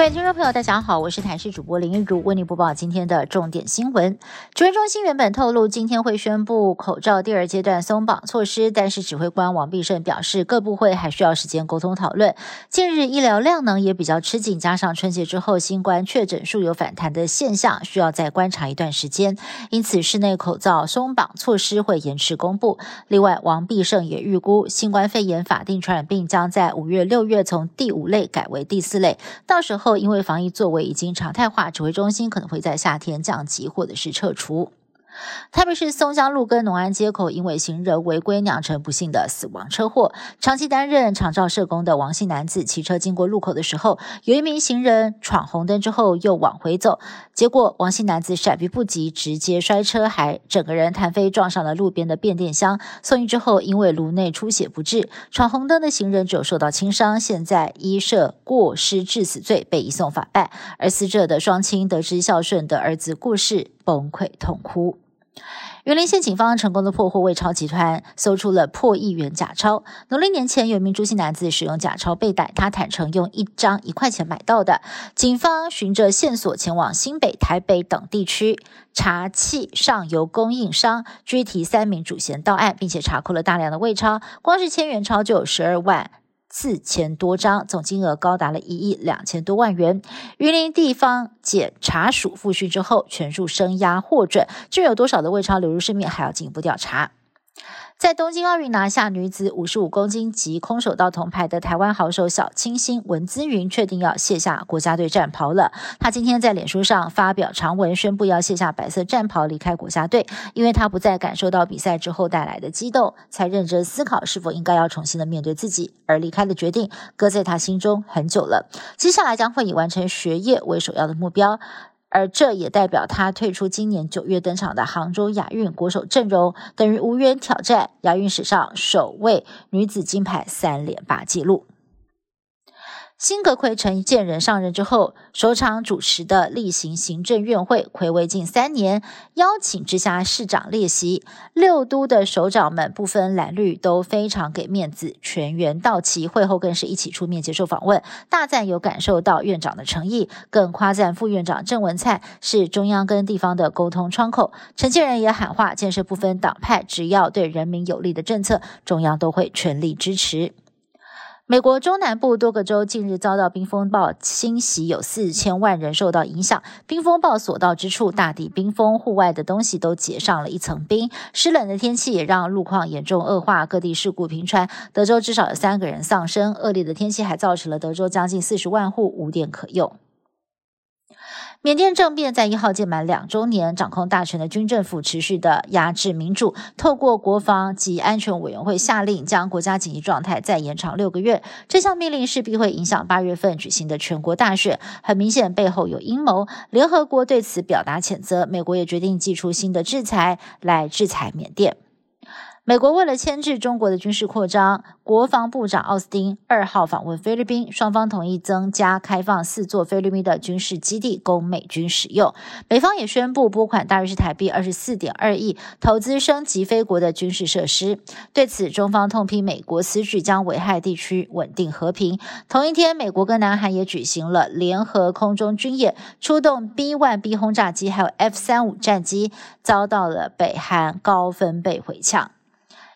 各位听众朋友，大家好，我是台视主播林玉如，为您播报今天的重点新闻。指挥中心原本透露今天会宣布口罩第二阶段松绑措施，但是指挥官王必胜表示，各部会还需要时间沟通讨论。近日医疗量能也比较吃紧，加上春节之后新冠确诊数有反弹的现象，需要再观察一段时间，因此室内口罩松绑措施会延迟公布。另外，王必胜也预估，新冠肺炎法定传染病将在五月、六月从第五类改为第四类，到时候。因为防疫作为已经常态化，指挥中心可能会在夏天降级或者是撤除。特别是松江路跟农安街口，因为行人违规酿成不幸的死亡车祸。长期担任长照社工的王姓男子骑车经过路口的时候，有一名行人闯红灯之后又往回走，结果王姓男子闪避不及，直接摔车，还整个人弹飞撞上了路边的变电箱。送医之后，因为颅内出血不治。闯红灯的行人只有受到轻伤，现在依涉过失致死罪被移送法办。而死者的双亲得知孝顺的儿子过世，崩溃痛哭。云林县警方成功的破获伪钞集团，搜出了破亿元假钞。农历年前，有一名朱姓男子使用假钞被逮，他坦诚用一张一块钱买到的。警方循着线索前往新北、台北等地区查缉上游供应商，拘提三名主嫌到案，并且查扣了大量的伪钞，光是千元钞就有十二万。四千多张，总金额高达了一亿两千多万元。榆林地方检察署复讯之后，全数升押获准。至于有多少的胃肠流入市面，还要进一步调查。在东京奥运拿下女子五十五公斤级空手道铜牌的台湾好手小清新文姿云，确定要卸下国家队战袍了。她今天在脸书上发表长文，宣布要卸下白色战袍，离开国家队，因为她不再感受到比赛之后带来的激动，才认真思考是否应该要重新的面对自己，而离开的决定搁在她心中很久了。接下来将会以完成学业为首要的目标。而这也代表她退出今年九月登场的杭州亚运国手阵容，等于无缘挑战亚运史上首位女子金牌三连霸纪录。辛格奎陈建仁上任之后，首场主持的例行行政院会，暌违近三年，邀请之下市长列席，六都的首长们不分蓝绿都非常给面子，全员到齐。会后更是一起出面接受访问，大赞有感受到院长的诚意，更夸赞副院长郑文灿是中央跟地方的沟通窗口。陈建仁也喊话，建设不分党派，只要对人民有利的政策，中央都会全力支持。美国中南部多个州近日遭到冰风暴侵袭，有四千万人受到影响。冰风暴所到之处，大地冰封，户外的东西都结上了一层冰。湿冷的天气也让路况严重恶化，各地事故频传。德州至少有三个人丧生。恶劣的天气还造成了德州将近四十万户无电可用。缅甸政变在一号届满两周年，掌控大权的军政府持续的压制民主，透过国防及安全委员会下令将国家紧急状态再延长六个月。这项命令势必会影响八月份举行的全国大选，很明显背后有阴谋。联合国对此表达谴责，美国也决定祭出新的制裁来制裁缅甸。美国为了牵制中国的军事扩张，国防部长奥斯汀二号访问菲律宾，双方同意增加开放四座菲律宾的军事基地供美军使用。美方也宣布拨款大约是台币二十四点二亿，投资升级菲国的军事设施。对此，中方痛批美国此举将危害地区稳定和平。同一天，美国跟南韩也举行了联合空中军演，出动 B one B 轰炸机，还有 F 三五战机，遭到了北韩高分贝回呛。